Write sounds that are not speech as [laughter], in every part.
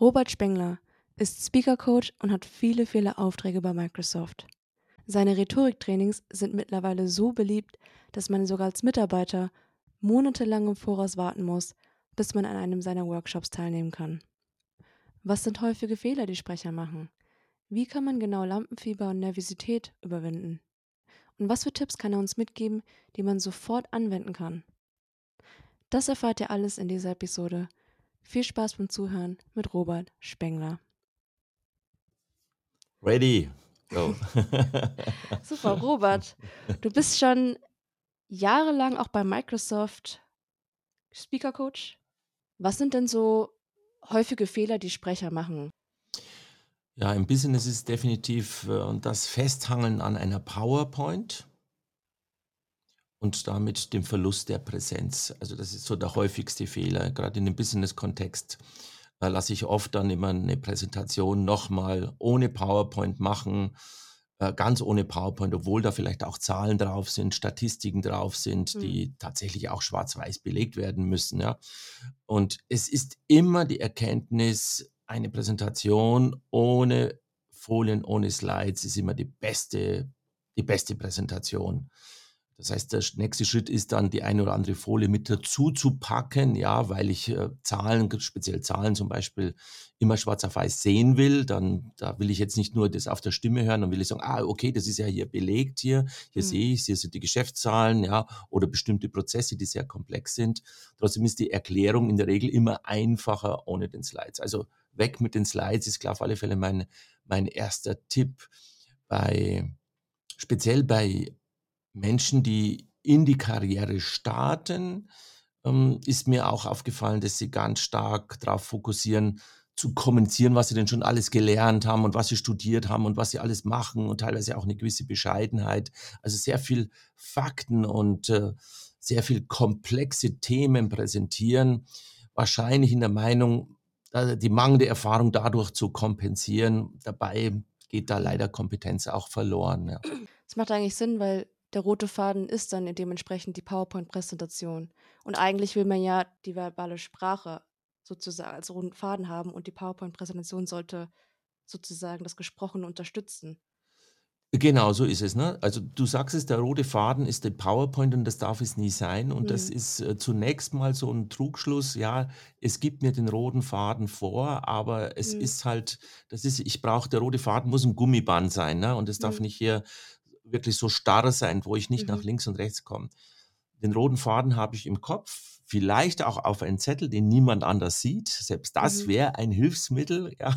Robert Spengler ist Speaker Coach und hat viele, viele Aufträge bei Microsoft. Seine Rhetoriktrainings sind mittlerweile so beliebt, dass man sogar als Mitarbeiter monatelang im Voraus warten muss, bis man an einem seiner Workshops teilnehmen kann. Was sind häufige Fehler, die Sprecher machen? Wie kann man genau Lampenfieber und Nervosität überwinden? Und was für Tipps kann er uns mitgeben, die man sofort anwenden kann? Das erfahrt ihr alles in dieser Episode. Viel Spaß beim Zuhören mit Robert Spengler. Ready. Go. [laughs] Super, Robert. Du bist schon jahrelang auch bei Microsoft Speaker Coach. Was sind denn so häufige Fehler, die Sprecher machen? Ja, im Business ist definitiv äh, das Festhangeln an einer PowerPoint und damit dem Verlust der Präsenz. Also das ist so der häufigste Fehler. Gerade in dem Business-Kontext Da lasse ich oft dann immer eine Präsentation nochmal ohne PowerPoint machen, äh, ganz ohne PowerPoint, obwohl da vielleicht auch Zahlen drauf sind, Statistiken drauf sind, Mhm. die tatsächlich auch schwarz-weiß belegt werden müssen. Ja. Und es ist immer die Erkenntnis, eine Präsentation ohne Folien, ohne Slides ist immer die beste, die beste Präsentation. Das heißt, der nächste Schritt ist dann, die eine oder andere Folie mit dazu zu packen, ja, weil ich äh, Zahlen, speziell Zahlen zum Beispiel, immer schwarz auf weiß sehen will. Dann, da will ich jetzt nicht nur das auf der Stimme hören, dann will ich sagen, ah, okay, das ist ja hier belegt hier, hier mhm. sehe ich, hier sind die Geschäftszahlen, ja, oder bestimmte Prozesse, die sehr komplex sind. Trotzdem ist die Erklärung in der Regel immer einfacher ohne den Slides. Also weg mit den Slides ist klar auf alle Fälle mein, mein erster Tipp bei, speziell bei Menschen, die in die Karriere starten, ähm, ist mir auch aufgefallen, dass sie ganz stark darauf fokussieren, zu kommunizieren, was sie denn schon alles gelernt haben und was sie studiert haben und was sie alles machen und teilweise auch eine gewisse Bescheidenheit. Also sehr viel Fakten und äh, sehr viel komplexe Themen präsentieren. Wahrscheinlich in der Meinung, äh, die mangelnde Erfahrung dadurch zu kompensieren. Dabei geht da leider Kompetenz auch verloren. Ja. Das macht eigentlich Sinn, weil der rote Faden ist dann dementsprechend die PowerPoint-Präsentation. Und eigentlich will man ja die verbale Sprache sozusagen als roten Faden haben und die PowerPoint-Präsentation sollte sozusagen das Gesprochene unterstützen. Genau, so ist es. Ne? Also du sagst es, der rote Faden ist der PowerPoint und das darf es nie sein. Und das mhm. ist äh, zunächst mal so ein Trugschluss. Ja, es gibt mir den roten Faden vor, aber es Mhm. ist halt, das ist, ich brauche, der rote Faden muss ein Gummiband sein, ne? Und es darf Mhm. nicht hier wirklich so starr sein, wo ich nicht nach mhm. links und rechts komme. Den roten Faden habe ich im Kopf, vielleicht auch auf einen Zettel, den niemand anders sieht. Selbst das Mhm. wäre ein Hilfsmittel. [laughs] Ja.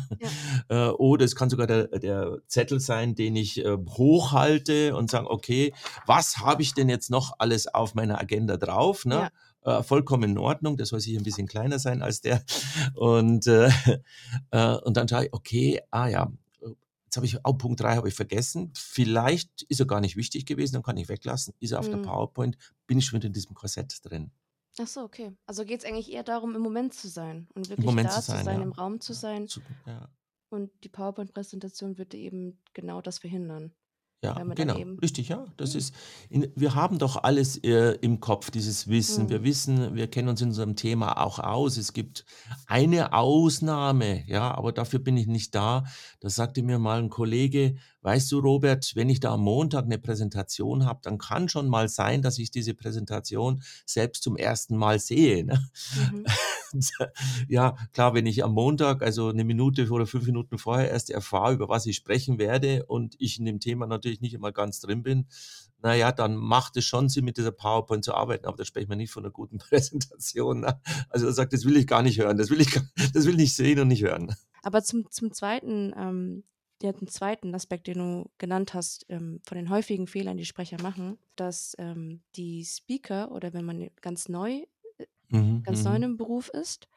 Ja. Äh, oder es kann sogar der, der Zettel sein, den ich äh, hochhalte und sage, okay, was habe ich denn jetzt noch alles auf meiner Agenda drauf? Ne? Ja. Äh, vollkommen in Ordnung, der soll sich ein bisschen kleiner sein als der. [laughs] Und, äh, [laughs] äh, und dann schaue ich, okay, ah ja, Jetzt habe ich, oh, Punkt 3 habe ich vergessen. Vielleicht ist er gar nicht wichtig gewesen, dann kann ich weglassen. Ist er auf der mhm. PowerPoint, bin ich schon wieder in diesem Korsett drin. Ach so, okay. Also geht es eigentlich eher darum, im Moment zu sein und wirklich Moment da zu sein, sein ja. im Raum zu sein. Ja. Und die PowerPoint-Präsentation würde eben genau das verhindern. Ja, genau, richtig, ja. Das mhm. ist, in, wir haben doch alles äh, im Kopf, dieses Wissen. Wir mhm. wissen, wir kennen uns in unserem Thema auch aus. Es gibt eine Ausnahme, ja, aber dafür bin ich nicht da. Das sagte mir mal ein Kollege, weißt du, Robert, wenn ich da am Montag eine Präsentation habe, dann kann schon mal sein, dass ich diese Präsentation selbst zum ersten Mal sehe. Ne? Mhm. [laughs] ja, klar, wenn ich am Montag, also eine Minute oder fünf Minuten vorher erst erfahre, über was ich sprechen werde und ich in dem Thema natürlich nicht immer ganz drin bin, naja, dann macht es schon Sinn, mit dieser PowerPoint zu arbeiten, aber da sprechen wir nicht von einer guten [laughs] Präsentation. Ne? Also er sagt, das will ich gar nicht hören, das will ich, [laughs] das will ich nicht sehen und nicht hören. Aber zum, zum zweiten, ähm, den zweiten Aspekt, den du genannt hast, ähm, von den häufigen Fehlern, die Sprecher machen, dass ähm, die Speaker oder wenn man ganz neu mhm, ganz neu mhm. im Beruf ist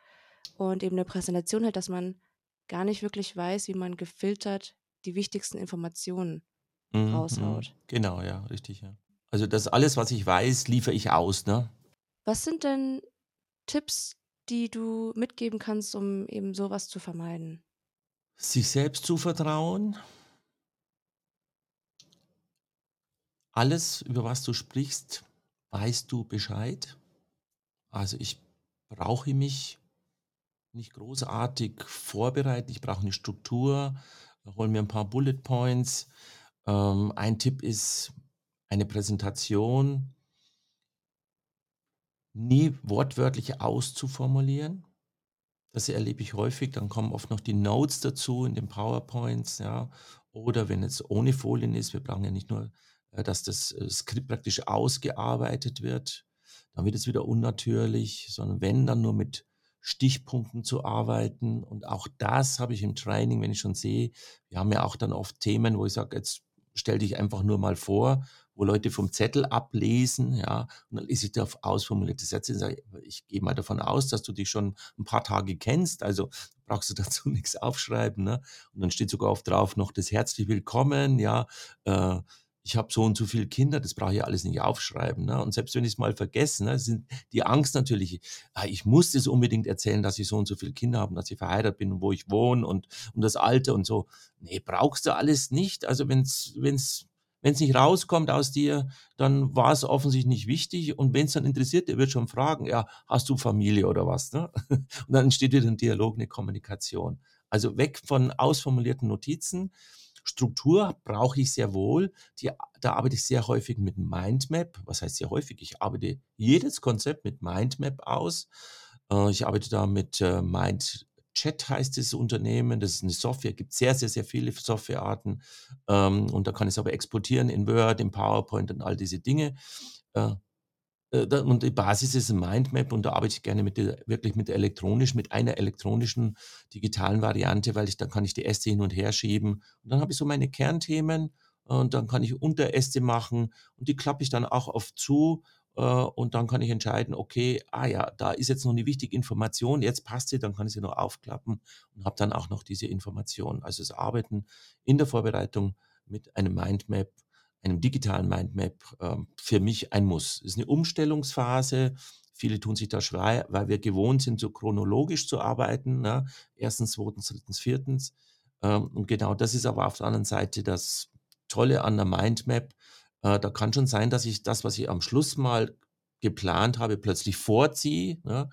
und eben eine Präsentation hält, dass man gar nicht wirklich weiß, wie man gefiltert die wichtigsten Informationen mhm, mhm, raushaut. Genau, ja, richtig, ja. Also das alles, was ich weiß, liefere ich aus, ne? Was sind denn Tipps, die du mitgeben kannst, um eben sowas zu vermeiden? Sich selbst zu vertrauen. Alles, über was du sprichst, weißt du Bescheid. Also ich brauche mich nicht großartig vorbereiten. Ich brauche eine Struktur, hole mir ein paar Bullet Points. Ähm, ein Tipp ist eine Präsentation nie wortwörtlich auszuformulieren. Das erlebe ich häufig. Dann kommen oft noch die Notes dazu in den PowerPoints, ja. Oder wenn es ohne Folien ist, wir brauchen ja nicht nur, äh, dass das äh, Skript praktisch ausgearbeitet wird, dann wird es wieder unnatürlich, sondern wenn, dann nur mit Stichpunkten zu arbeiten. Und auch das habe ich im Training, wenn ich schon sehe, wir haben ja auch dann oft Themen, wo ich sage, jetzt stell dich einfach nur mal vor wo Leute vom Zettel ablesen, ja, und dann lese ich da ausformulierte Sätze und sage, ich gehe mal davon aus, dass du dich schon ein paar Tage kennst, also brauchst du [laughs] dazu nichts aufschreiben, ne? Und dann steht sogar oft drauf noch das herzlich willkommen, ja, äh, ich habe so und so viele Kinder, das brauche ich alles nicht aufschreiben. Ne? Und selbst wenn ich es mal vergesse, ne, sind die Angst natürlich, ah, ich muss es unbedingt erzählen, dass ich so und so viele Kinder habe, dass ich verheiratet bin und wo ich wohne und, und das Alter und so. Nee, brauchst du alles nicht. Also wenn es wenn es nicht rauskommt aus dir, dann war es offensichtlich nicht wichtig. Und wenn es dann interessiert, der wird schon fragen, ja, hast du Familie oder was? Ne? [laughs] Und dann entsteht wieder ein Dialog, eine Kommunikation. Also weg von ausformulierten Notizen. Struktur brauche ich sehr wohl. Die, da arbeite ich sehr häufig mit Mindmap. Was heißt sehr häufig? Ich arbeite jedes Konzept mit Mindmap aus. Äh, ich arbeite da mit äh, Mind Chat heißt das Unternehmen, das ist eine Software, gibt sehr, sehr, sehr viele Softwarearten ähm, und da kann ich es aber exportieren in Word, in PowerPoint und all diese Dinge. Äh, und die Basis ist ein Mindmap und da arbeite ich gerne mit der, wirklich mit elektronisch, mit einer elektronischen digitalen Variante, weil ich dann kann ich die Äste hin und her schieben und dann habe ich so meine Kernthemen und dann kann ich Unteräste machen und die klappe ich dann auch oft zu äh, und dann kann ich entscheiden, okay, ah ja, da ist jetzt noch eine wichtige Information, jetzt passt sie, dann kann ich sie noch aufklappen und habe dann auch noch diese Information. Also das Arbeiten in der Vorbereitung mit einem Mindmap, einem digitalen Mindmap, ähm, für mich ein Muss. Es ist eine Umstellungsphase. Viele tun sich da schwer, weil wir gewohnt sind, so chronologisch zu arbeiten. Ne? Erstens, zweitens, drittens, viertens. Ähm, und genau das ist aber auf der anderen Seite das Tolle an der Mindmap, äh, da kann schon sein, dass ich das, was ich am Schluss mal geplant habe, plötzlich vorziehe ne,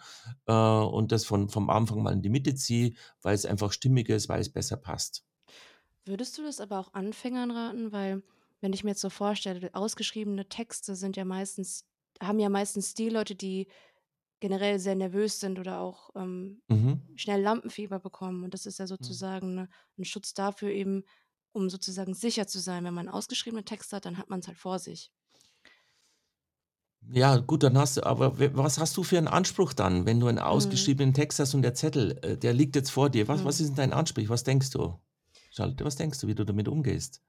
äh, und das von, vom Anfang mal in die Mitte ziehe, weil es einfach stimmiger ist, weil es besser passt. Würdest du das aber auch Anfängern raten? Weil, wenn ich mir jetzt so vorstelle, ausgeschriebene Texte sind ja meistens, haben ja meistens die Leute, die generell sehr nervös sind oder auch ähm, mhm. schnell Lampenfieber bekommen. Und das ist ja mhm. sozusagen mhm. ein Schutz dafür, eben um sozusagen sicher zu sein. Wenn man ausgeschriebene Texte hat, dann hat man es halt vor sich. Ja, gut, dann hast du, aber was hast du für einen Anspruch dann, wenn du einen mhm. ausgeschriebenen Text hast und der Zettel, äh, der liegt jetzt vor dir? Was, mhm. was ist denn dein Anspruch? Was denkst du? Charlotte, was denkst du, wie du damit umgehst?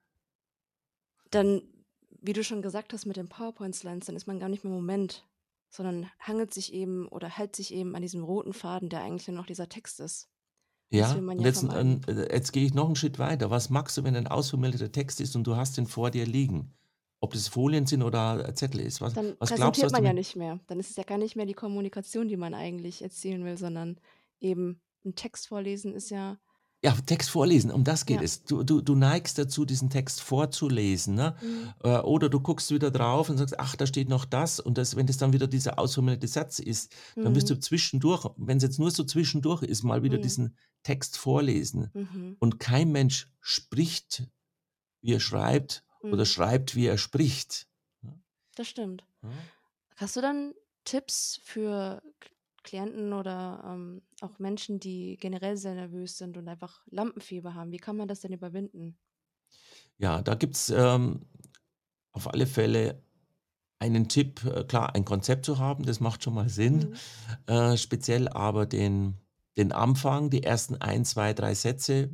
Dann, wie du schon gesagt hast mit den PowerPoint-Slides, dann ist man gar nicht mehr im Moment, sondern hangelt sich eben oder hält sich eben an diesem roten Faden, der eigentlich nur noch dieser Text ist. Ja, ja jetzt, äh, jetzt gehe ich noch einen Schritt weiter. Was machst du, wenn ein ausformulierter Text ist und du hast den vor dir liegen? Ob das Folien sind oder Zettel ist? Was, Dann was glaubst präsentiert man ja nicht mehr. Dann ist es ja gar nicht mehr die Kommunikation, die man eigentlich erzielen will, sondern eben ein Text vorlesen ist ja ja, Text vorlesen, um das geht Ja. es. Du, du, du neigst dazu, diesen Text vorzulesen. Ne? Mhm. Äh, oder du guckst wieder drauf und sagst, ach, da steht noch das. Und das, wenn das dann wieder dieser ausformulierte Satz ist, dann wirst du mhm. zwischendurch, wenn es jetzt nur so zwischendurch ist, mal wieder Mhm. diesen Text vorlesen. Mhm. Und kein Mensch spricht, wie er schreibt, oder mhm. schreibt, wie er spricht. Das stimmt. Hast du dann Tipps für Klienten oder ähm, auch Menschen, die generell sehr nervös sind und einfach Lampenfieber haben. Wie kann man das denn überwinden? Ja, da gibt es ähm, auf alle Fälle einen Tipp, äh, klar, ein Konzept zu haben, das macht schon mal Sinn. Mhm. Äh, speziell aber den, den Anfang, die ersten ein, zwei, drei Sätze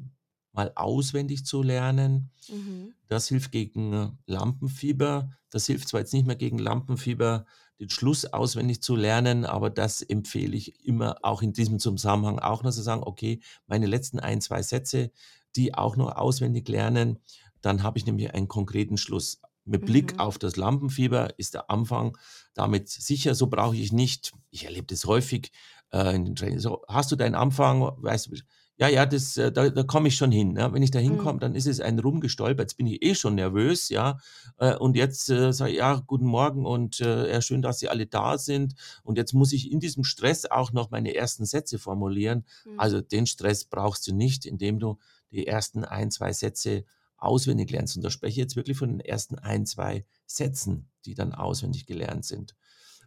mal auswendig zu lernen. Mhm. Das hilft gegen Lampenfieber. Das hilft zwar jetzt nicht mehr gegen Lampenfieber, den Schluss auswendig zu lernen, aber das empfehle ich immer auch in diesem Zusammenhang auch noch zu sagen, okay, meine letzten ein, zwei Sätze, die auch noch auswendig lernen, dann habe ich nämlich einen konkreten Schluss. Mit Blick mhm. auf das Lampenfieber ist der Anfang damit sicher, so brauche ich nicht, ich erlebe das häufig äh, in den Trainings, so, hast du deinen Anfang, weißt du, Ja, ja, das, äh, da, da komme ich schon hin. Ne? Wenn ich da hinkomme, Mhm. dann ist es ein Rumgestolpert. Jetzt bin ich eh schon nervös, ja. Äh, und jetzt äh, sage ich, ja, guten Morgen und äh, ja, schön, dass Sie alle da sind. Und jetzt muss ich in diesem Stress auch noch meine ersten Sätze formulieren. Mhm. Also den Stress brauchst du nicht, indem du die ersten ein, zwei Sätze auswendig lernst. Und da spreche ich jetzt wirklich von den ersten ein, zwei Sätzen, die dann auswendig gelernt sind.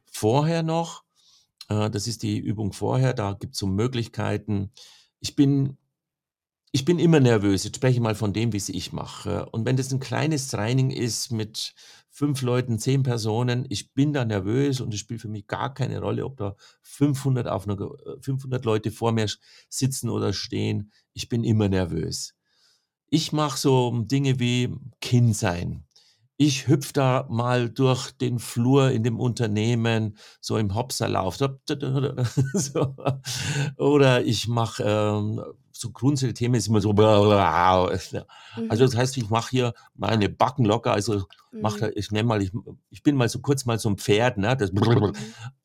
Vorher noch, äh, das ist die Übung vorher, da gibt es so Möglichkeiten. Ich bin, ich bin immer nervös. Jetzt spreche ich mal von dem, wie es ich mache. Und wenn das ein kleines Training ist mit fünf Leuten, zehn Personen, ich bin da nervös und es spielt für mich gar keine Rolle, ob da 500, auf einer, 500 Leute vor mir sitzen oder stehen. Ich bin immer nervös. Ich mache so Dinge wie Kind sein. Ich hüpfe da mal durch den Flur in dem Unternehmen, so im Hopserlauf. [laughs] So. Oder ich mache ähm, so grundsätzliche Themen ist immer so. Also Mhm. das heißt, ich mache hier meine Backen locker. Also mach, Mhm. ich nenne mal, ich, ich bin mal so kurz mal so ein Pferd, ne? Das, Mhm.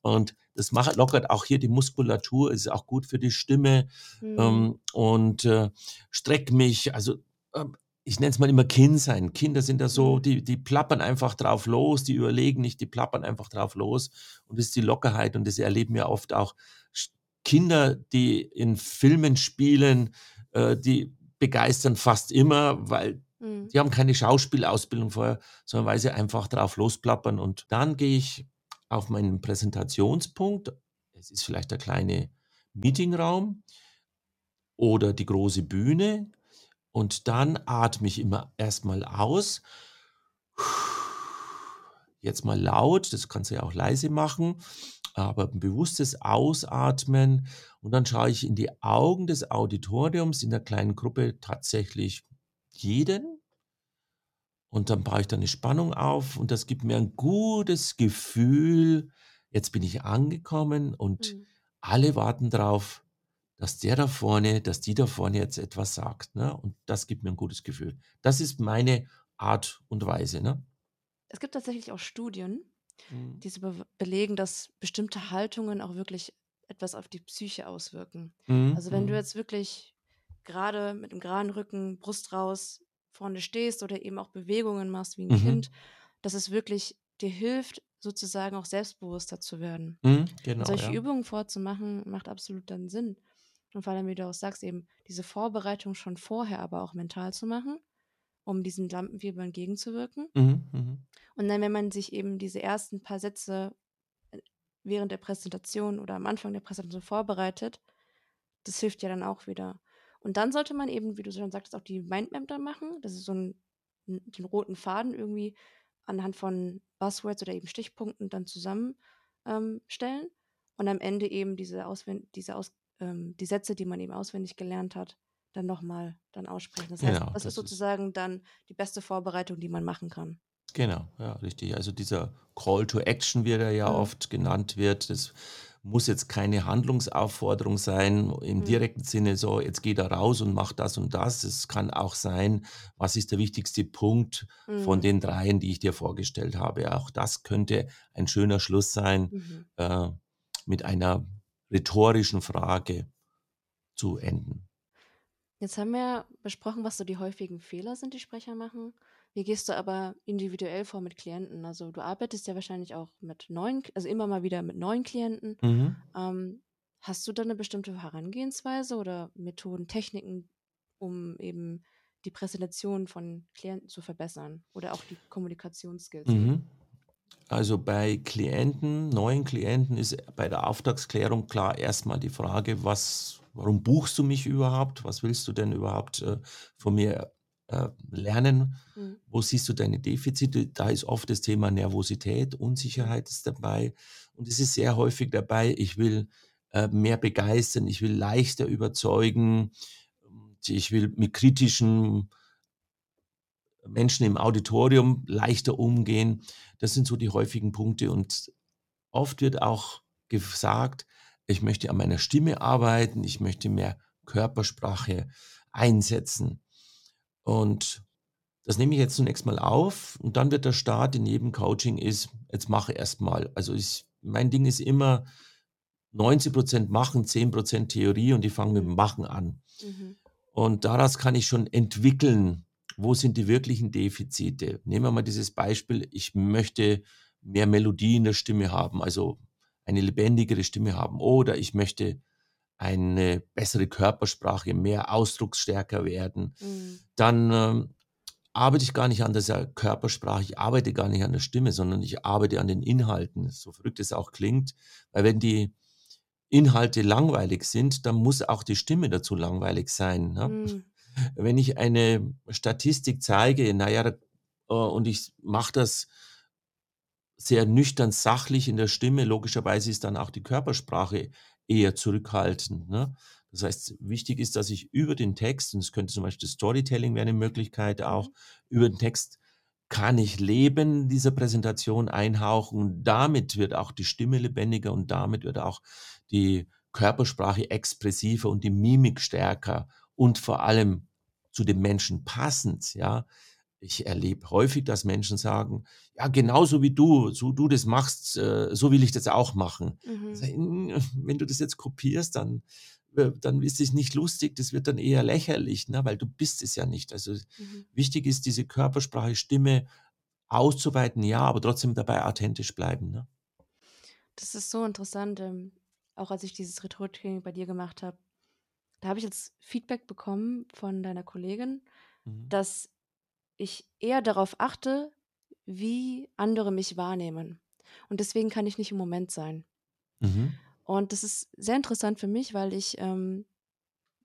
und das macht lockert auch hier die Muskulatur, ist auch gut für die Stimme Mhm. ähm, und äh, streck mich. Also ähm, ich nenne es mal immer Kind sein. Kinder sind da so, Mhm. die, die plappern einfach drauf los, die überlegen nicht, die plappern einfach drauf los. Und das ist die Lockerheit und das erleben wir oft auch Kinder, die in Filmen spielen, äh, die begeistern fast immer, weil Mhm. die haben keine Schauspielausbildung vorher, sondern weil sie einfach drauf losplappern. Und dann gehe ich auf meinen Präsentationspunkt. Es ist vielleicht der kleine Meetingraum oder die große Bühne. Und dann atme ich immer erstmal aus. Jetzt mal laut, das kannst du ja auch leise machen, aber ein bewusstes Ausatmen. Und dann schaue ich in die Augen des Auditoriums in der kleinen Gruppe tatsächlich jeden. Und dann baue ich da eine Spannung auf und das gibt mir ein gutes Gefühl. Jetzt bin ich angekommen und Mhm. alle warten drauf, dass der da vorne, dass die da vorne jetzt etwas sagt. Ne? Und das gibt mir ein gutes Gefühl. Das ist meine Art und Weise. Ne? Es gibt tatsächlich auch Studien, Mhm. die so be belegen, dass bestimmte Haltungen auch wirklich etwas auf die Psyche auswirken. Mhm. Also wenn du Mhm. jetzt wirklich gerade mit einem geraden Rücken, Brust raus vorne stehst oder eben auch Bewegungen machst wie ein Mhm. Kind, dass es wirklich dir hilft, sozusagen auch selbstbewusster zu werden. Mhm. Genau, solche ja. Übungen vorzumachen, macht absolut dann Sinn. Und vor allem, wie du auch sagst, eben diese Vorbereitung schon vorher aber auch mental zu machen, um diesem Lampenfieber entgegenzuwirken. Mhm. Mhm. Und dann, wenn man sich eben diese ersten paar Sätze äh, während der Präsentation oder am Anfang der Präsentation vorbereitet, das hilft ja dann auch wieder. Und dann sollte man eben, wie du schon sagtest, auch die Mindmap da machen. Das ist so ein, den roten Faden irgendwie anhand von Buzzwords oder eben Stichpunkten dann zusammenstellen. Ähm, und am Ende eben diese, Auswend diese Aus ähm, die Sätze, die man eben auswendig gelernt hat, dann nochmal dann aussprechen. Das heißt, Genau, das ist das ist sozusagen dann die beste Vorbereitung, die man machen kann. Genau, ja, richtig. Also dieser Call to Action, wie er ja Mhm. oft genannt wird, das muss jetzt keine Handlungsaufforderung sein im Mhm. direkten Sinne, so jetzt geh da raus und mach das und das. Es kann auch sein, was ist der wichtigste Punkt von Mhm. den dreien, die ich dir vorgestellt habe. Auch das könnte ein schöner Schluss sein, Mhm. äh, mit einer rhetorischen Frage zu enden. Jetzt haben wir besprochen, was so die häufigen Fehler sind, die Sprecher machen. Wie gehst du aber individuell vor mit Klienten? Also du arbeitest ja wahrscheinlich auch mit neuen, also immer mal wieder mit neuen Klienten. Mhm. Ähm, hast du da eine bestimmte Herangehensweise oder Methoden, Techniken, um eben die Präsentation von Klienten zu verbessern oder auch die Kommunikationsskills? Mhm. Also bei Klienten, neuen Klienten ist bei der Auftragsklärung klar erstmal die Frage, was, warum buchst du mich überhaupt? Was willst du denn überhaupt äh, von mir äh, lernen? Mhm. Wo siehst du deine Defizite? Da ist oft das Thema Nervosität. Unsicherheit ist dabei. Und es ist sehr häufig dabei, ich will äh, mehr begeistern, ich will leichter überzeugen, ich will mit kritischen Menschen im Auditorium leichter umgehen. Das sind so die häufigen Punkte. Und oft wird auch gesagt, ich möchte an meiner Stimme arbeiten, ich möchte mehr Körpersprache einsetzen. Und das nehme ich jetzt zunächst mal auf und dann wird der Start in jedem Coaching ist, jetzt mache erst mal. Also ich, mein Ding ist immer, 90% machen, 10% Theorie und die fangen mit dem Machen an. Mhm. Und daraus kann ich schon entwickeln, wo sind die wirklichen Defizite. Nehmen wir mal dieses Beispiel, ich möchte mehr Melodie in der Stimme haben, also eine lebendigere Stimme haben. Oder ich möchte eine bessere Körpersprache, mehr ausdrucksstärker werden. Mhm. Dann ähm, arbeite ich gar nicht an der Körpersprache, ich arbeite gar nicht an der Stimme, sondern ich arbeite an den Inhalten, so verrückt es auch klingt. Weil wenn die Inhalte langweilig sind, dann muss auch die Stimme dazu langweilig sein. Ne? Mhm. Wenn ich eine Statistik zeige, naja, äh, und ich mache das sehr nüchtern sachlich in der Stimme, logischerweise ist dann auch die Körpersprache eher zurückhaltend. Ne? Das heißt, wichtig ist, dass ich über den Text, und es könnte zum Beispiel Storytelling wäre eine Möglichkeit auch, Mhm. über den Text kann ich Leben dieser Präsentation einhauchen. Damit wird auch die Stimme lebendiger und damit wird auch die Körpersprache expressiver und die Mimik stärker und vor allem zu dem Menschen passend, ja. Ich erlebe häufig, dass Menschen sagen: „Ja, genauso wie du, so du das machst, äh, so will ich das auch machen.“ Mhm. „Hm, wenn du das jetzt kopierst, dann äh, dann ist es nicht lustig, das wird dann eher lächerlich, ne, weil du bist es ja nicht.“ Also, Mhm. wichtig ist, diese Körpersprache, Stimme auszuweiten, ja, aber trotzdem dabei authentisch bleiben, ne? Das ist so interessant, ähm, auch als ich dieses Rhetoriktraining bei dir gemacht habe. Da habe ich jetzt Feedback bekommen von deiner Kollegin, Mhm. dass ich eher darauf achte, wie andere mich wahrnehmen. Und deswegen kann ich nicht im Moment sein. Mhm. Und das ist sehr interessant für mich, weil ich ähm,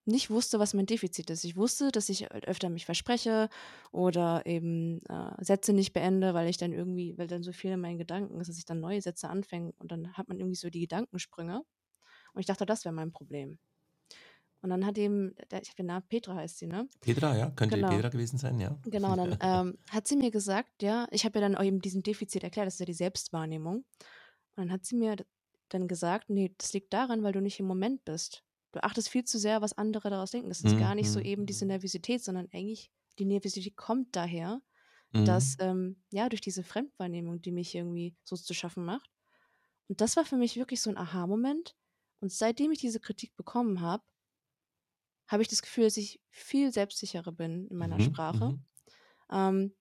nicht wusste, was mein Defizit ist. Ich wusste, dass ich öfter mich verspreche oder eben äh, Sätze nicht beende, weil ich dann irgendwie, weil dann so viel in meinen Gedanken ist, dass ich dann neue Sätze anfange und dann hat man irgendwie so die Gedankensprünge. Und ich dachte, das wäre mein Problem. Und dann hat eben, der, ich habe den Namen, Petra heißt sie, ne? Petra, ja, könnte Genau. Petra gewesen sein, ja. Genau, dann [laughs] ähm, hat sie mir gesagt, ja, ich habe ja dann eben diesen Defizit erklärt, das ist ja die Selbstwahrnehmung. Und dann hat sie mir dann gesagt, nee, das liegt daran, weil du nicht im Moment bist. Du achtest viel zu sehr, was andere daraus denken. Das ist gar nicht so Mhm, eben diese mhm. Nervosität, sondern eigentlich die Nervosität kommt daher, Mhm. dass, ähm, ja, durch diese Fremdwahrnehmung, die mich irgendwie so zu schaffen macht. Und das war für mich wirklich so ein Aha-Moment. Und seitdem ich diese Kritik bekommen habe, habe ich das Gefühl, dass ich viel selbstsicherer bin in meiner Mhm, Sprache. mhm. Ähm,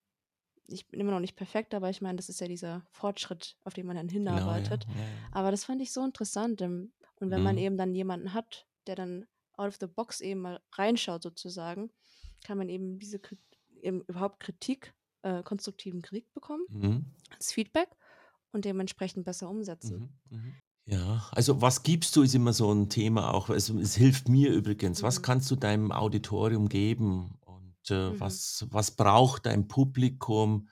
ich bin immer noch nicht perfekt, aber ich meine, das ist ja dieser Fortschritt, auf den man dann Genau, ja, hinarbeitet. ja, ja. Aber das fand ich so interessant. ähm, Und wenn man Mhm. eben dann jemanden hat, der dann out of the box eben mal reinschaut sozusagen, kann man eben diese eben überhaupt Kritik, äh, konstruktiven Kritik bekommen Mhm. als Feedback und dementsprechend besser umsetzen. Mhm, mhm. Ja, also was gibst du, ist immer so ein Thema auch. Also, es hilft mir übrigens. Was Mhm. kannst du deinem Auditorium geben und, äh, Mhm. was was braucht dein Publikum?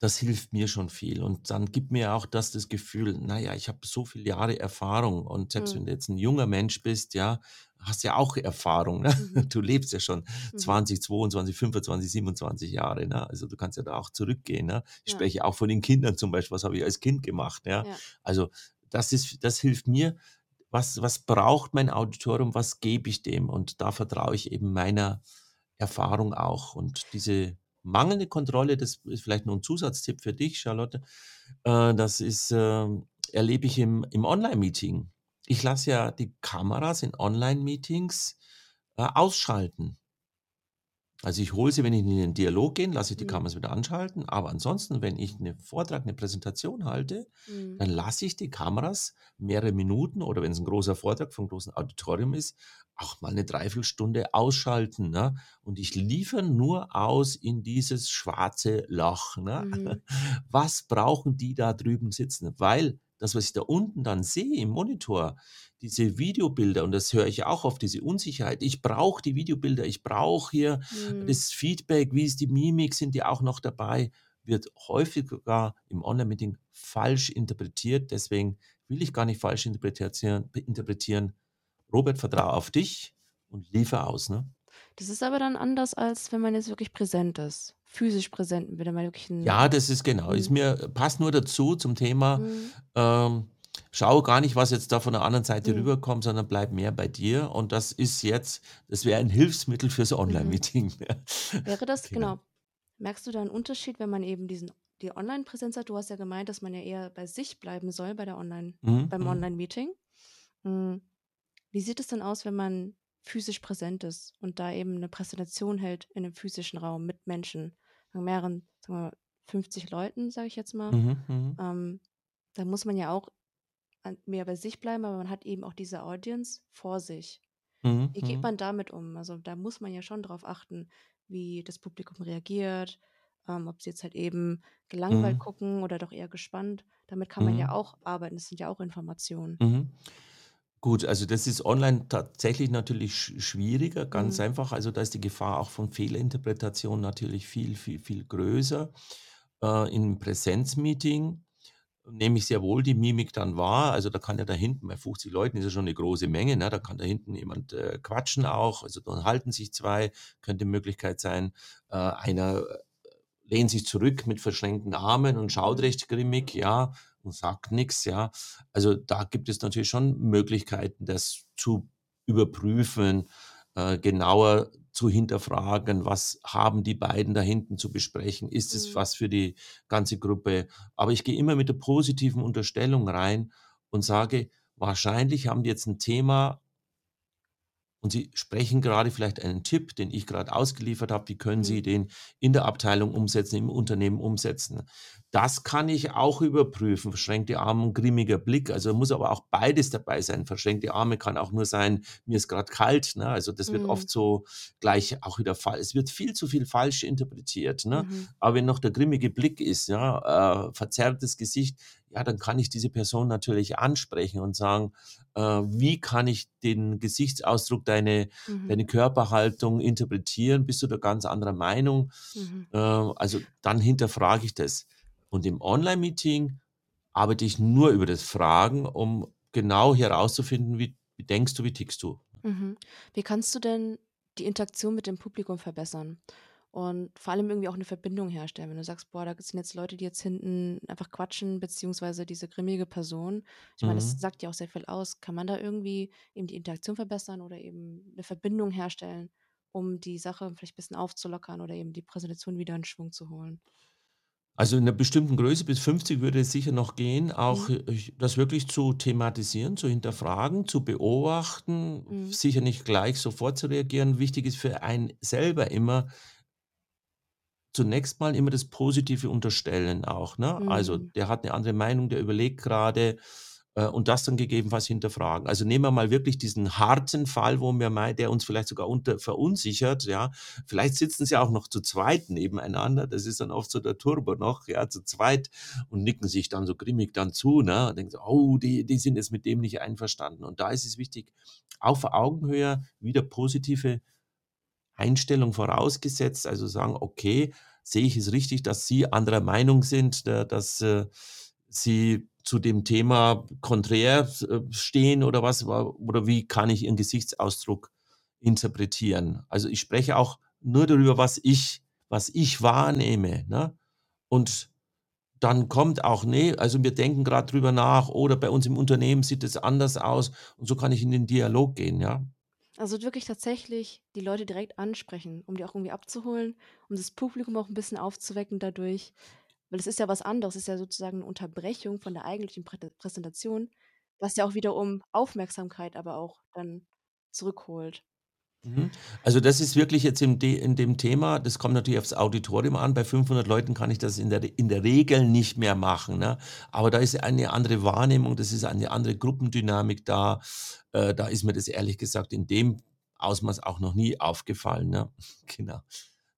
Das hilft mir schon viel und dann gibt mir auch das das Gefühl, na ja, ich habe so viele Jahre Erfahrung und selbst Mhm. wenn du jetzt ein junger Mensch bist, ja, hast ja auch Erfahrung, ne? Mhm. Du lebst ja schon Mhm. 20, 22, 25, 27 Jahre, ne? Also, du kannst ja da auch zurückgehen, ne? Ich Ja. spreche auch von den Kindern zum Beispiel, was habe ich als Kind gemacht, ja? Ja. Also, das ist das hilft mir. Was was braucht mein Auditorium? Was gebe ich dem? Und da vertraue ich eben meiner Erfahrung auch. Und diese mangelnde Kontrolle, das ist vielleicht nur ein Zusatztipp für dich, Charlotte, äh, das ist, ähm erlebe ich im im Online-Meeting. Ich lasse ja die Kameras in Online-Meetings, äh, ausschalten. Also, ich hole sie, wenn ich in den Dialog gehe, lasse ich die Mhm. Kameras wieder anschalten, aber ansonsten, wenn ich 'ne Vortrag, 'ne Präsentation halte, Mhm. dann lasse ich die Kameras mehrere Minuten oder wenn's 'n großer Vortrag vom großen Auditorium ist, auch mal 'ne Dreiviertelstunde ausschalten, ne? Und ich liefere nur aus in dieses schwarze Loch, ne? Mhm. [laughs] Was brauchen die da drüben sitzen? Weil das, was ich da unten dann sehe im Monitor, diese Videobilder und das höre ich auch oft, diese Unsicherheit. Ich brauche die Videobilder, ich brauche hier Mhm. das Feedback, wie ist die Mimik, sind die auch noch dabei, wird häufig sogar im Online-Meeting falsch interpretiert. Deswegen will ich gar nicht falsch interpretieren interpretieren. Robert, vertraue auf dich und liefere aus, ne? Das ist aber dann anders, als wenn man jetzt wirklich präsent ist. Physisch präsent, wenn man wirklich 'n Ja, das ist genau ist Mhm. mir passt nur dazu zum Thema, Mhm. ähm, schau gar nicht, was jetzt da von der anderen Seite Mhm. rüberkommt, sondern bleib mehr bei dir. Und das ist jetzt das wäre ein Hilfsmittel fürs Mhm. Online-Meeting, ja. [laughs] Wäre das Genau. genau. Merkst du da 'n Unterschied, wenn man eben diesen die Online-Präsenz hat? Du hast ja gemeint, dass man ja eher bei sich bleiben soll bei der Online Mhm, beim mhm. Online-Meeting. Wie sieht es denn aus, wenn man physisch präsent ist und da eben 'ne Präsentation hält in 'nem physischen Raum mit Menschen, mehreren, sagen wir mal, 50 Leuten, sage ich jetzt mal. Mhm, mhm. Ähm, da muss man ja auch mehr bei sich bleiben, aber man hat eben auch diese Audience vor sich. Mhm, Wie geht mhm. man damit um? Also, da muss man ja schon drauf achten, wie das Publikum reagiert, ähm, ob sie jetzt halt eben gelangweilt Mhm. gucken oder doch eher gespannt. Damit kann man ja Mhm. auch arbeiten. Das sind ja auch Informationen. Gut, also das ist online tatsächlich natürlich sch schwieriger, ganz Mhm. einfach. Also, da ist die Gefahr auch von Fehlinterpretation natürlich viel, viel, viel größer. Äh, im Präsenzmeeting nehme ich sehr wohl die Mimik dann wahr. Also, da kann ja da hinten bei 50 Leuten ist ja schon 'ne große Menge, ne? Da kann da hinten jemand, äh, quatschen auch. Also, da unterhalten sich 2, könnte Möglichkeit sein. Äh, einer, äh, lehnt sich zurück mit verschränkten Armen und schaut recht grimmig, ja, und sagt nix, ja. Also, da gibt es natürlich schon Möglichkeiten, das zu überprüfen, äh, genauer zu hinterfragen: „Was haben die beiden da hinten zu besprechen? Ist es Mhm. was für die ganze Gruppe?“ Aber ich gehe immer mit der positiven Unterstellung rein und sage: „Wahrscheinlich haben die jetzt 'n Thema“ „und sie sprechen grade vielleicht einen Tipp, den ich grad ausgeliefert habe. Wie können Mhm. Sie den in der Abteilung umsetzen, im Unternehmen umsetzen?“ Das kann ich auch überprüfen. Verschränkte Arme und grimmiger Blick. Also, muss aber auch beides dabei sein. Verschränkte Arme kann auch nur sein: „Mir ist grad kalt“, ne? Also, das wird Mhm. oft so gleich auch wieder fal es wird viel zu viel falsch interpretiert, ne? Mhm. Aber wenn noch der grimmige Blick ist, ja, äh, verzerrtes Gesicht, ja, dann kann ich diese Person natürlich ansprechen und sagen: „Äh, wie kann ich den Gesichtsausdruck, deine Mhm. deine Körperhaltung interpretieren? Bist du da ganz anderer Meinung?“ Mhm. Äh, also, dann hinterfrage ich das. Und im Online-Meeting arbeite ich nur über das Fragen, um genau herauszufinden: „Wie wie denkst du, wie tickst du?“ Mhm. Wie kannst du denn die Interaktion mit dem Publikum verbessern und vor allem irgendwie auch 'ne Verbindung herstellen? Wenn du sagst: „Boah, da sind jetzt Leute, die jetzt hinten einfach quatschen, beziehungsweise diese grimmige Person.“ Ich meine, das Mhm. sagt ja auch sehr viel aus. Kann man da irgendwie eben die Interaktion verbessern oder eben 'ne Verbindung herstellen, um die Sache vielleicht bisschen aufzulockern oder eben die Präsentation wieder in Schwung zu holen? Also, in 'ner bestimmten Größe bis 50 würde es sicher noch gehen, auch, Mhm. das wirklich zu thematisieren, zu hinterfragen, zu beobachten, Mhm. sicher nicht gleich sofort zu reagieren. Wichtig ist für einen selber immer zunächst mal immer das Positive unterstellen auch, ne? Also, Mhm. der hat 'ne andere Meinung, der überlegt grade, äh, und das dann gegebenenfalls hinterfragen. Also, nehmen wir mal wirklich diesen harten Fall, wo wir mei der uns vielleicht sogar unter verunsichert, ja. Vielleicht sitzen sie auch noch zu zweit nebeneinander. Das ist dann oft so der Turbo noch, ja, zu zweit und nicken sich dann so grimmig dann zu, ne, und denken so: „Oh, die die sind jetzt mit dem nicht einverstanden.“ Und da ist es wichtig, auf Augenhöhe wieder positive Einstellung vorausgesetzt, also sagen: „Okay, sehe ich es richtig, dass Sie anderer Meinung sind, da dass, äh, Sie zu dem Thema konträr äh, stehen oder was wa oder wie kann ich Ihren Gesichtsausdruck interpretieren?“ Also, ich spreche auch nur darüber, was ich was ich wahrnehme, ne? Und dann kommt auch: „Ne, also, wir denken grad drüber nach“ oder „bei uns im Unternehmen sieht es anders aus.“ Und so kann ich in den Dialog gehen, ja. Also, wirklich tatsächlich die Leute direkt ansprechen, um die auch irgendwie abzuholen, um das Publikum auch 'n bisschen aufzuwecken dadurch. Weil es ist ja was anderes. Es ist ja sozusagen 'ne Unterbrechung von der eigentlichen Präte Präsentation, was ja auch wiederum Aufmerksamkeit aber auch dann zurückholt. Mhm. Also, das ist wirklich jetzt in de in dem Thema das kommt natürlich aufs Auditorium an. Bei 500 Leuten kann ich das in der in der Regel nicht mehr machen, ne? Aber da ist eine andere Wahrnehmung, das ist eine andere Gruppendynamik da. Äh, da ist mir das ehrlich gesagt in dem Ausmaß auch noch nie aufgefallen, ne? [laughs] Genau.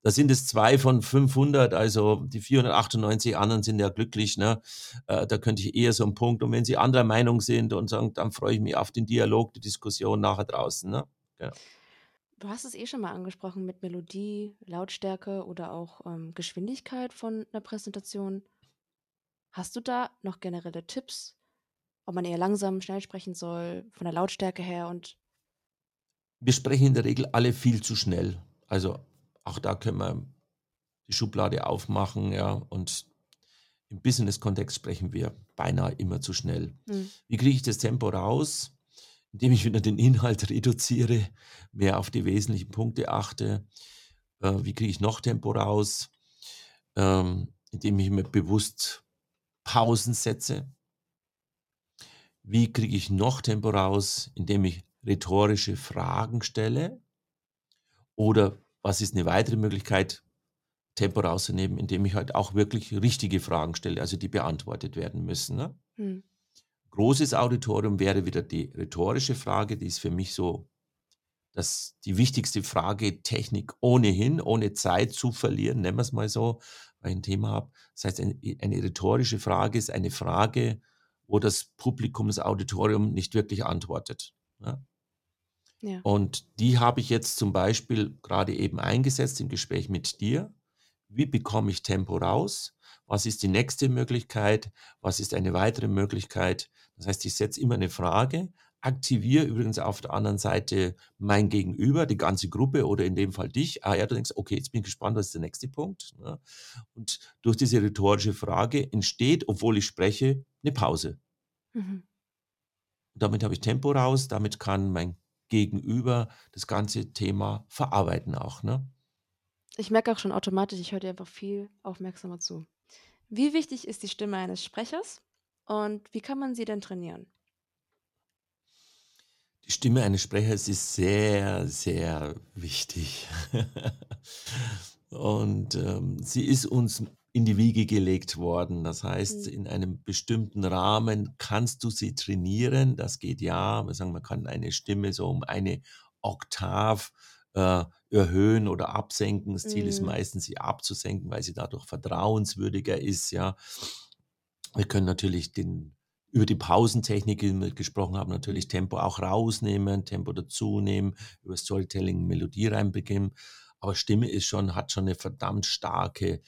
Da sind es 2 von 500, also die 498 anderen sind ja glücklich, ne? Äh, da könnte ich eher so 'n Punkt und wenn sie anderer Meinung sind und sagen, dann freue ich mich auf den Dialog, die Diskussion nachher draußen, ne? Ja. Du hast es eh schon mal angesprochen mit Melodie, Lautstärke oder auch, ähm, Geschwindigkeit von 'ner Präsentation. Hast du da noch generelle Tipps, ob man eher langsam, schnell sprechen soll, von der Lautstärke her und Wir sprechen in der Regel alle viel zu schnell. Also, auch da können wir die Schublade aufmachen, ja, und im Business-Kontext sprechen wir beinahe immer zu schnell. Mhm. Wie kriege ich das Tempo raus? Indem ich wieder den Inhalt [laughs] reduziere, mehr auf die wesentlichen Punkte achte. Äh, wie kriege ich noch Tempo raus? Ähm, indem ich mir bewusst Pausen setze. Wie kriege ich noch Tempo raus, indem ich rhetorische Fragen stelle? Oder was ist eine weitere Möglichkeit, Tempo rauszunehmen, indem ich halt auch wirklich richtige Fragen stelle, also die beantwortet werden müssen. Ne? Hm. Großes Auditorium wäre wieder die rhetorische Frage, die ist für mich so das, die wichtigste Frage Technik ohnehin, ohne Zeit zu verlieren, nennen wir es mal so, weil ich ein Thema habe. Das heißt, eine, eine rhetorische Frage ist eine Frage, wo das Publikum, das Auditorium nicht wirklich antwortet. Ne? Ja. Und die habe ich jetzt zum Beispiel gerade eben eingesetzt im Gespräch mit dir. Wie bekomme ich Tempo raus? Was ist die nächste Möglichkeit? Was ist eine weitere Möglichkeit? Das heißt, ich setze immer eine Frage, aktiviere übrigens auf der anderen Seite mein Gegenüber, die ganze Gruppe oder in dem Fall dich. Ah ja, du denkst, okay, jetzt bin ich gespannt, was ist der nächste Punkt? Ne? Und durch diese rhetorische Frage entsteht, obwohl ich spreche, eine Pause. Mhm. damit habe ich Tempo raus, damit kann mein Gegenüber das ganze Thema verarbeiten auch. Ne? Ich merke auch schon automatisch, ich höre dir einfach viel aufmerksamer zu. Wie wichtig ist die Stimme eines Sprechers und wie kann man sie denn trainieren? Die Stimme eines Sprechers ist sehr, sehr wichtig. [laughs] Und ähm, sie ist uns in die Wiege gelegt worden. Das heißt, Mhm. in einem bestimmten Rahmen kannst du sie trainieren. Das geht ja. Wir sagen, man kann eine Stimme so um eine Oktav äh, erhöhen oder absenken. Das Ziel ist Mhm. meistens, sie abzusenken, weil sie dadurch vertrauenswürdiger ist. Ja, wir können natürlich den über die Pausentechnik, die wir gesprochen haben, natürlich Tempo auch rausnehmen, Tempo dazunehmen, über Storytelling Melodie reinbegeben. Aber Stimme ist schon, hat schon eine verdammt starke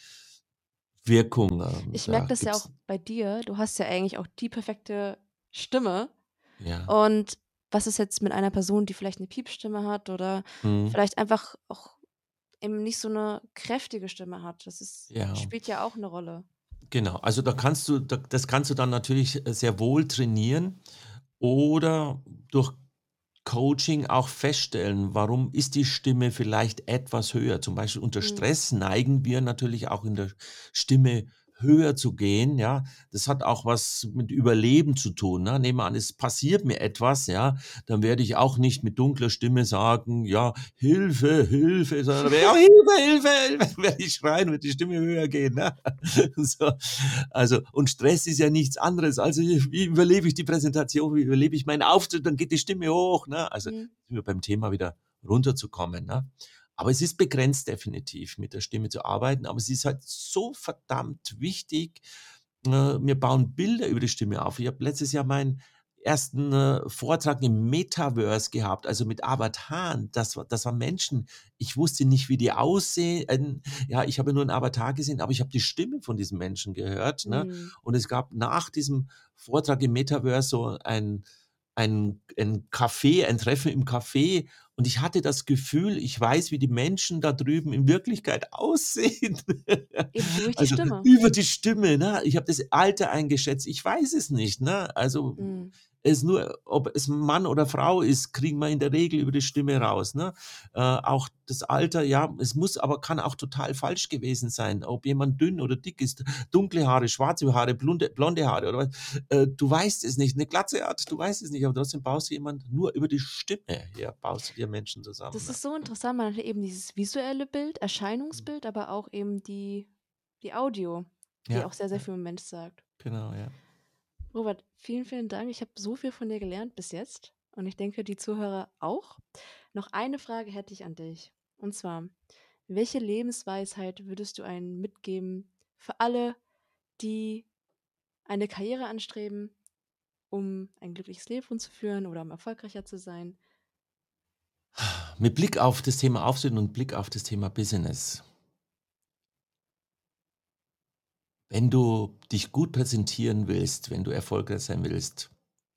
Wirkung. ähm, Ich da merke das ja auch bei dir. Du hast ja eigentlich auch die perfekte Stimme. Ja. Und was ist jetzt mit einer Person, die vielleicht eine Piepstimme hat oder Mhm. vielleicht einfach auch eben nicht so eine kräftige Stimme hat? Das ist, Ja. spielt ja auch eine Rolle. Genau, also da kannst du, da, das kannst du dann natürlich äh, sehr wohl trainieren oder durch Coaching auch feststellen, warum ist die Stimme vielleicht etwas höher. Zum Beispiel unter Mhm. Stress neigen wir natürlich auch in der Stimme höher zu gehen, ja. Das hat auch was mit Überleben zu tun. Ne? Nehmen wir an, es passiert mir etwas, ja, dann werde ich auch nicht mit dunkler Stimme sagen, ja, Hilfe, Hilfe, sondern auch Hilfe, Hilfe, Hilfe, werde ich schreien, wird die Stimme höher gehen. Ne? [laughs] so. Also, und Stress ist ja nichts anderes. Also, wie überlebe ich die Präsentation, wie überlebe ich meinen Auftritt, dann geht die Stimme hoch. Ne? Also, Mhm. beim Thema wieder runterzukommen. Ne? Aber es ist begrenzt definitiv, mit der Stimme zu arbeiten. Aber es ist halt so verdammt wichtig. Äh, wir bauen Bilder über die Stimme auf. Ich habe letztes Jahr meinen ersten äh, Vortrag im Metaverse gehabt, also mit Avataren. Das, war- das waren Menschen. Ich wusste nicht, wie die aussehen. Ja, ich habe nur einen Avatar gesehen, aber ich habe die Stimme von diesen Menschen gehört. Ne? Mhm. Und es gab nach diesem Vortrag im Metaverse so ein, ein, ein Café, ein Treffen im Café. Und ich hatte das Gefühl, ich weiß, wie die Menschen da drüben in Wirklichkeit [laughs] aussehen. Eben durch die also Stimme. über die Stimme. Ne? Ich habe das Alter eingeschätzt. Ich weiß es nicht. Ne? Also Mhm. Es nur, ob es Mann oder Frau ist, kriegen wir in der Regel über die Stimme raus. Ne? Äh, auch das Alter, ja, es muss, aber kann auch total falsch gewesen sein. Ob jemand dünn oder dick ist, dunkle Haare, schwarze Haare, blonde, blonde Haare oder was. Äh, du weißt es nicht. Eine Glatze hat, du weißt es nicht, aber trotzdem baust du jemand nur über die Stimme her, baust du dir Menschen zusammen. Das ne? ist so interessant. Man hat eben dieses visuelle Bild, Erscheinungsbild, aber auch eben die, die Audio, die ja, auch sehr, sehr viel im Mensch sagt. genau, ja. Robert, vielen, vielen Dank. Ich habe so viel von dir gelernt bis jetzt und ich denke, die Zuhörer auch. Noch eine Frage hätte ich an dich. Und zwar, welche Lebensweisheit würdest du einen mitgeben für alle, die eine Karriere anstreben, um ein glückliches Leben zu führen oder um erfolgreicher zu sein? Mit Blick auf das Thema Auftreten und Blick auf das Thema Business. Wenn du dich gut präsentieren willst, wenn du erfolgreich sein willst,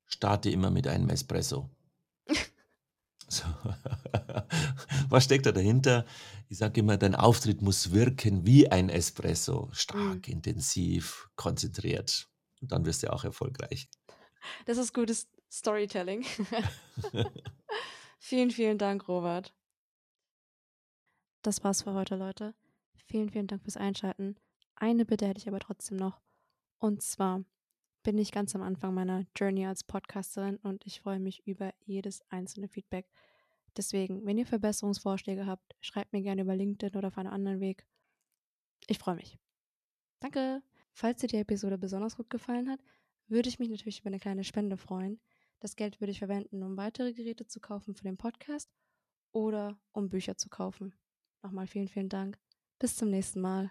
starte immer mit einem Espresso. So. [laughs] Was steckt da dahinter? Ich sage immer, dein Auftritt muss wirken wie ein Espresso. Stark, intensiv, konzentriert. Und dann wirst du auch erfolgreich. Das ist gutes Storytelling. [laughs] [laughs] vielen, vielen Dank, Robert. Das war's für heute, Leute. Vielen, vielen Dank fürs Einschalten. Eine Bitte hätte ich aber trotzdem noch. Und zwar, bin ich ganz am Anfang meiner Journey als Podcasterin und ich freue mich über jedes einzelne Feedback. Deswegen, wenn ihr Verbesserungsvorschläge habt, schreibt mir gerne über LinkedIn oder auf einem anderen Weg. Ich freue mich. Danke. Falls dir die Episode besonders gut gefallen hat, würde ich mich natürlich über eine kleine Spende freuen. Das Geld würde ich verwenden, um weitere Geräte zu kaufen für den Podcast oder um Bücher zu kaufen. Nochmal vielen, vielen Dank. Bis zum nächsten Mal.